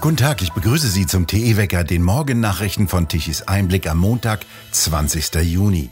Guten Tag, ich begrüße Sie zum TE-Wecker, den Morgennachrichten von Tichys Einblick am Montag, 20. Juni.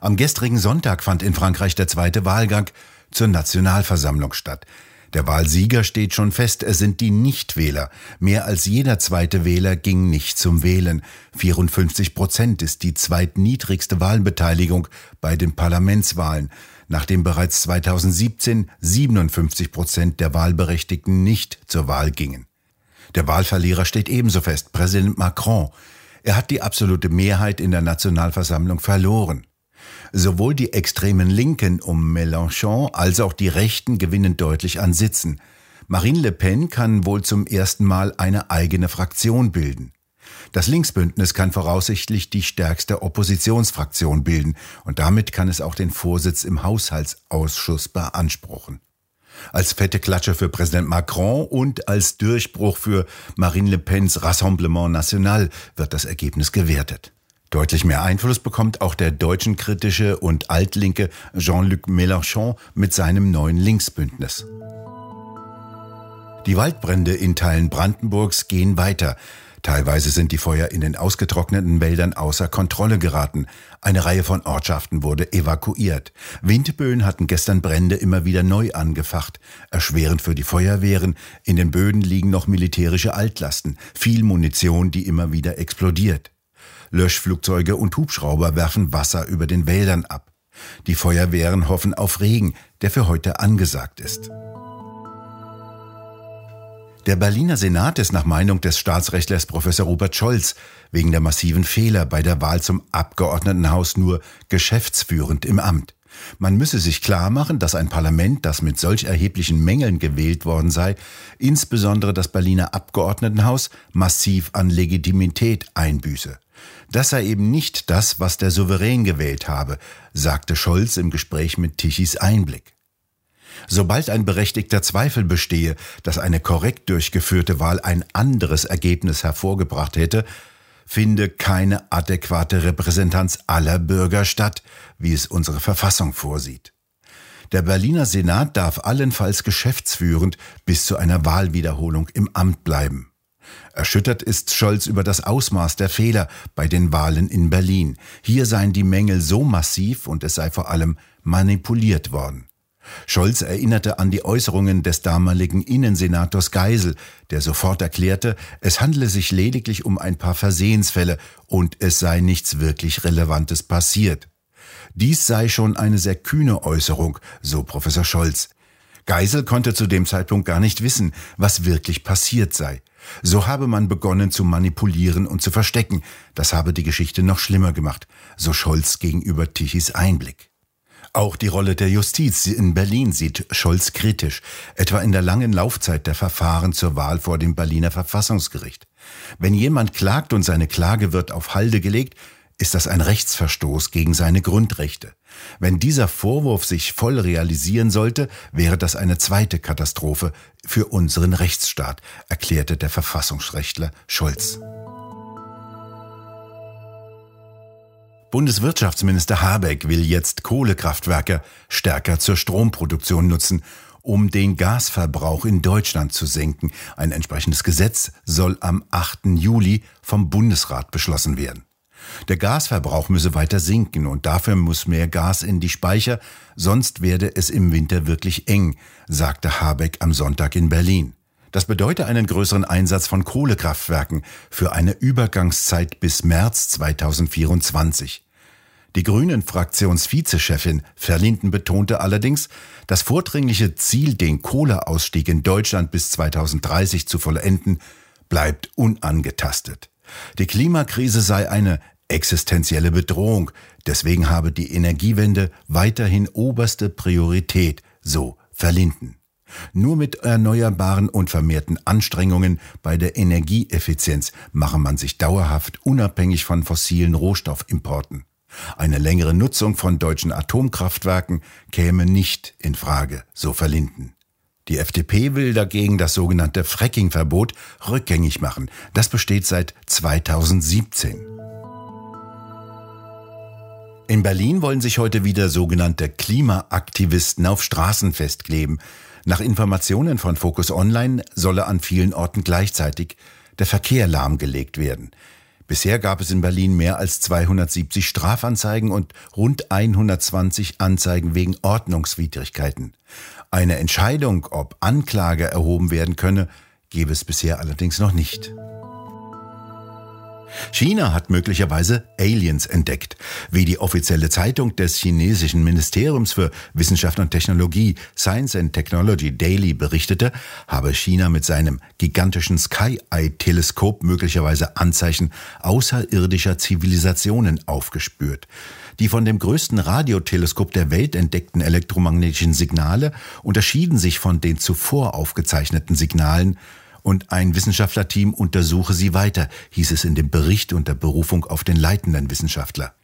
Am gestrigen Sonntag fand in Frankreich der zweite Wahlgang zur Nationalversammlung statt. Der Wahlsieger steht schon fest, es sind die Nichtwähler. Mehr als jeder zweite Wähler ging nicht zum Wählen. 54 Prozent ist die zweitniedrigste Wahlbeteiligung bei den Parlamentswahlen, nachdem bereits 2017 57 Prozent der Wahlberechtigten nicht zur Wahl gingen. Der Wahlverlierer steht ebenso fest, Präsident Macron. Er hat die absolute Mehrheit in der Nationalversammlung verloren. Sowohl die extremen Linken um Mélenchon als auch die Rechten gewinnen deutlich an Sitzen. Marine Le Pen kann wohl zum ersten Mal eine eigene Fraktion bilden. Das Linksbündnis kann voraussichtlich die stärkste Oppositionsfraktion bilden und damit kann es auch den Vorsitz im Haushaltsausschuss beanspruchen. Als fette Klatsche für Präsident Macron und als Durchbruch für Marine Le Pens Rassemblement National wird das Ergebnis gewertet. Deutlich mehr Einfluss bekommt auch der deutschen kritische und altlinke Jean-Luc Mélenchon mit seinem neuen Linksbündnis. Die Waldbrände in Teilen Brandenburgs gehen weiter. Teilweise sind die Feuer in den ausgetrockneten Wäldern außer Kontrolle geraten. Eine Reihe von Ortschaften wurde evakuiert. Windböen hatten gestern Brände immer wieder neu angefacht. Erschwerend für die Feuerwehren. In den Böden liegen noch militärische Altlasten. Viel Munition, die immer wieder explodiert. Löschflugzeuge und Hubschrauber werfen Wasser über den Wäldern ab. Die Feuerwehren hoffen auf Regen, der für heute angesagt ist. Der Berliner Senat ist nach Meinung des Staatsrechtlers Professor Robert Scholz wegen der massiven Fehler bei der Wahl zum Abgeordnetenhaus nur geschäftsführend im Amt. Man müsse sich klar machen, dass ein Parlament, das mit solch erheblichen Mängeln gewählt worden sei, insbesondere das Berliner Abgeordnetenhaus, massiv an Legitimität einbüße. Das sei eben nicht das, was der Souverän gewählt habe, sagte Scholz im Gespräch mit Tichys Einblick. Sobald ein berechtigter Zweifel bestehe, dass eine korrekt durchgeführte Wahl ein anderes Ergebnis hervorgebracht hätte, finde keine adäquate Repräsentanz aller Bürger statt, wie es unsere Verfassung vorsieht. Der Berliner Senat darf allenfalls geschäftsführend bis zu einer Wahlwiederholung im Amt bleiben. Erschüttert ist Scholz über das Ausmaß der Fehler bei den Wahlen in Berlin. Hier seien die Mängel so massiv und es sei vor allem manipuliert worden. Scholz erinnerte an die Äußerungen des damaligen Innensenators Geisel, der sofort erklärte, es handle sich lediglich um ein paar Versehensfälle und es sei nichts wirklich Relevantes passiert. Dies sei schon eine sehr kühne Äußerung, so Professor Scholz. Geisel konnte zu dem Zeitpunkt gar nicht wissen, was wirklich passiert sei. So habe man begonnen zu manipulieren und zu verstecken. Das habe die Geschichte noch schlimmer gemacht, so Scholz gegenüber Tichys Einblick. Auch die Rolle der Justiz in Berlin sieht Scholz kritisch, etwa in der langen Laufzeit der Verfahren zur Wahl vor dem Berliner Verfassungsgericht. Wenn jemand klagt und seine Klage wird auf Halde gelegt, ist das ein Rechtsverstoß gegen seine Grundrechte. Wenn dieser Vorwurf sich voll realisieren sollte, wäre das eine zweite Katastrophe für unseren Rechtsstaat, erklärte der Verfassungsrechtler Scholz. Bundeswirtschaftsminister Habeck will jetzt Kohlekraftwerke stärker zur Stromproduktion nutzen, um den Gasverbrauch in Deutschland zu senken. Ein entsprechendes Gesetz soll am 8. Juli vom Bundesrat beschlossen werden. Der Gasverbrauch müsse weiter sinken und dafür muss mehr Gas in die Speicher, sonst werde es im Winter wirklich eng, sagte Habeck am Sonntag in Berlin. Das bedeutet einen größeren Einsatz von Kohlekraftwerken für eine Übergangszeit bis März 2024. Die Grünen-Fraktionsvizechefin Verlinden betonte allerdings, das vordringliche Ziel, den Kohleausstieg in Deutschland bis 2030 zu vollenden, bleibt unangetastet. Die Klimakrise sei eine existenzielle Bedrohung, deswegen habe die Energiewende weiterhin oberste Priorität, so Verlinden. Nur mit erneuerbaren und vermehrten Anstrengungen bei der Energieeffizienz mache man sich dauerhaft unabhängig von fossilen Rohstoffimporten. Eine längere Nutzung von deutschen Atomkraftwerken käme nicht in Frage, so Verlinden. Die FDP will dagegen das sogenannte Fracking-Verbot rückgängig machen. Das besteht seit 2017. In Berlin wollen sich heute wieder sogenannte Klimaaktivisten auf Straßen festkleben. Nach Informationen von Focus Online solle an vielen Orten gleichzeitig der Verkehr lahmgelegt werden. Bisher gab es in Berlin mehr als 270 Strafanzeigen und rund 120 Anzeigen wegen Ordnungswidrigkeiten. Eine Entscheidung, ob Anklage erhoben werden könne, gebe es bisher allerdings noch nicht. China hat möglicherweise Aliens entdeckt. Wie die offizielle Zeitung des chinesischen Ministeriums für Wissenschaft und Technologie Science and Technology Daily berichtete, habe China mit seinem gigantischen Sky-Eye-Teleskop möglicherweise Anzeichen außerirdischer Zivilisationen aufgespürt. Die von dem größten Radioteleskop der Welt entdeckten elektromagnetischen Signale unterschieden sich von den zuvor aufgezeichneten Signalen und ein Wissenschaftlerteam untersuche sie weiter, hieß es in dem Bericht unter Berufung auf den leitenden Wissenschaftler.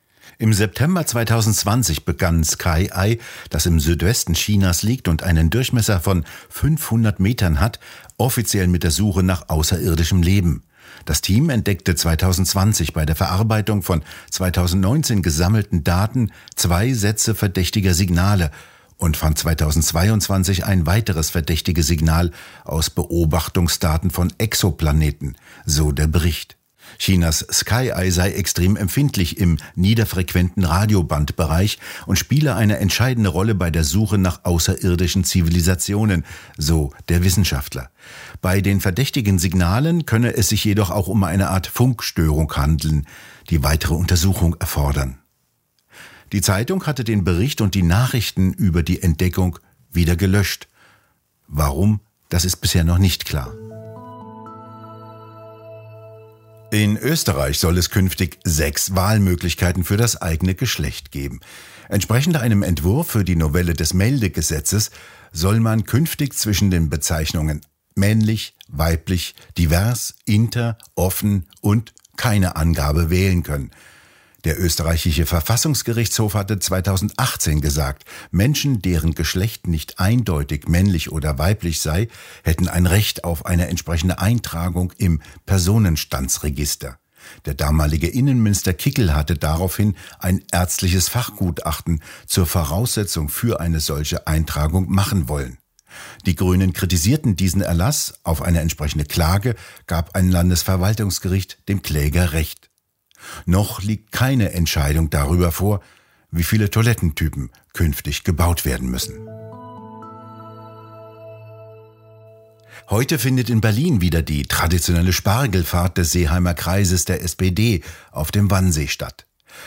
Im September 2020 begann Sky Eye, das im Südwesten Chinas liegt und einen Durchmesser von 500 Metern hat, offiziell mit der Suche nach außerirdischem Leben. Das Team entdeckte 2020 bei der Verarbeitung von 2019 gesammelten Daten zwei Sätze verdächtiger Signale und fand 2022 ein weiteres verdächtiges Signal aus Beobachtungsdaten von Exoplaneten, so der Bericht. Chinas Sky Eye sei extrem empfindlich im niederfrequenten Radiobandbereich und spiele eine entscheidende Rolle bei der Suche nach außerirdischen Zivilisationen, so der Wissenschaftler. Bei den verdächtigen Signalen könne es sich jedoch auch um eine Art Funkstörung handeln, die weitere Untersuchung erfordern. Die Zeitung hatte den Bericht und die Nachrichten über die Entdeckung wieder gelöscht. Warum, das ist bisher noch nicht klar. In Österreich soll es künftig sechs Wahlmöglichkeiten für das eigene Geschlecht geben. Entsprechend einem Entwurf für die Novelle des Meldegesetzes soll man künftig zwischen den Bezeichnungen männlich, weiblich, divers, inter, offen und keine Angabe wählen können. Der österreichische Verfassungsgerichtshof hatte 2018 gesagt, Menschen, deren Geschlecht nicht eindeutig männlich oder weiblich sei, hätten ein Recht auf eine entsprechende Eintragung im Personenstandsregister. Der damalige Innenminister Kickel hatte daraufhin ein ärztliches Fachgutachten zur Voraussetzung für eine solche Eintragung machen wollen. Die Grünen kritisierten diesen Erlass, auf eine entsprechende Klage gab ein Landesverwaltungsgericht dem Kläger Recht. Noch liegt keine Entscheidung darüber vor, wie viele Toilettentypen künftig gebaut werden müssen. Heute findet in Berlin wieder die traditionelle Spargelfahrt des Seeheimer Kreises der SPD auf dem Wannsee statt.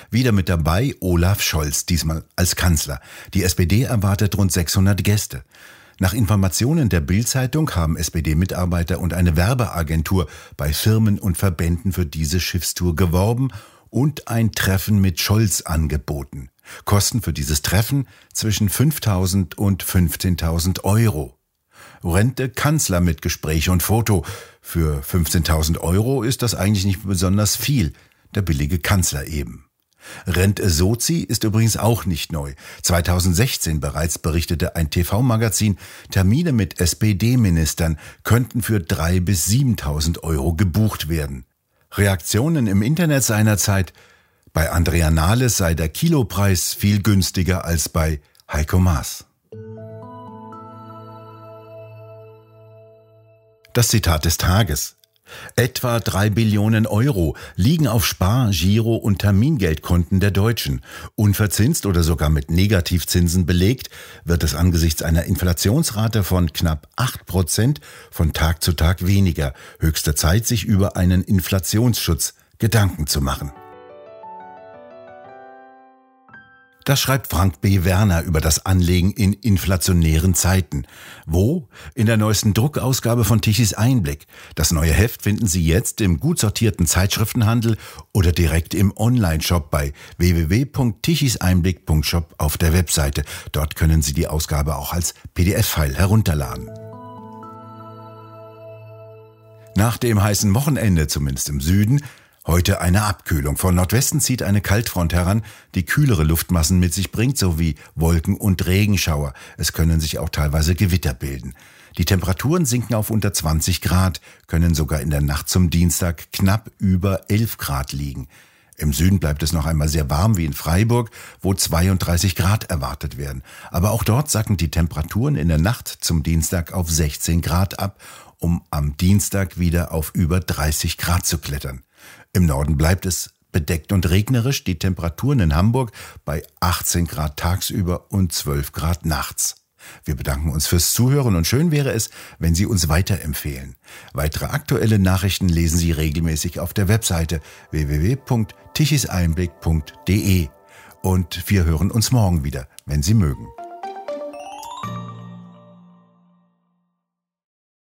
Wieder mit dabei Olaf Scholz, diesmal als Kanzler. Die SPD erwartet rund 600 Gäste. Nach Informationen der Bild-Zeitung haben SPD-Mitarbeiter und eine Werbeagentur bei Firmen und Verbänden für diese Schiffstour geworben und ein Treffen mit Scholz angeboten. Kosten für dieses Treffen zwischen 5.000 und 15.000 Euro. Rente Kanzler mit Gespräch und Foto. Für 15.000 Euro ist das eigentlich nicht besonders viel. Der billige Kanzler eben. Rente Sozi ist übrigens auch nicht neu. 2016 bereits berichtete ein TV-Magazin, Termine mit SPD-Ministern könnten für drei bis 7.000 Euro gebucht werden. Reaktionen im Internet seinerzeit, bei Andrea Nahles sei der Kilopreis viel günstiger als bei Heiko Maas. Das Zitat des Tages. Etwa drei Billionen Euro liegen auf Spar-, Giro- und Termingeldkonten der Deutschen. Unverzinst oder sogar mit Negativzinsen belegt, wird es angesichts einer Inflationsrate von knapp acht Prozent von Tag zu Tag weniger. Höchste Zeit, sich über einen Inflationsschutz Gedanken zu machen. Das schreibt Frank B. Werner über das Anlegen in inflationären Zeiten. Wo? In der neuesten Druckausgabe von Tichys Einblick. Das neue Heft finden Sie jetzt im gut sortierten Zeitschriftenhandel oder direkt im Online-Shop bei www.tichiseinblick.shop auf der Webseite. Dort können Sie die Ausgabe auch als PDF-File herunterladen. Nach dem heißen Wochenende, zumindest im Süden, Heute eine Abkühlung. Von Nordwesten zieht eine Kaltfront heran, die kühlere Luftmassen mit sich bringt, sowie Wolken und Regenschauer. Es können sich auch teilweise Gewitter bilden. Die Temperaturen sinken auf unter 20 Grad, können sogar in der Nacht zum Dienstag knapp über 11 Grad liegen. Im Süden bleibt es noch einmal sehr warm wie in Freiburg, wo 32 Grad erwartet werden. Aber auch dort sacken die Temperaturen in der Nacht zum Dienstag auf 16 Grad ab, um am Dienstag wieder auf über 30 Grad zu klettern. Im Norden bleibt es bedeckt und regnerisch, die Temperaturen in Hamburg bei 18 Grad tagsüber und 12 Grad nachts. Wir bedanken uns fürs Zuhören und schön wäre es, wenn Sie uns weiterempfehlen. Weitere aktuelle Nachrichten lesen Sie regelmäßig auf der Webseite www.tichiseinblick.de. Und wir hören uns morgen wieder, wenn Sie mögen.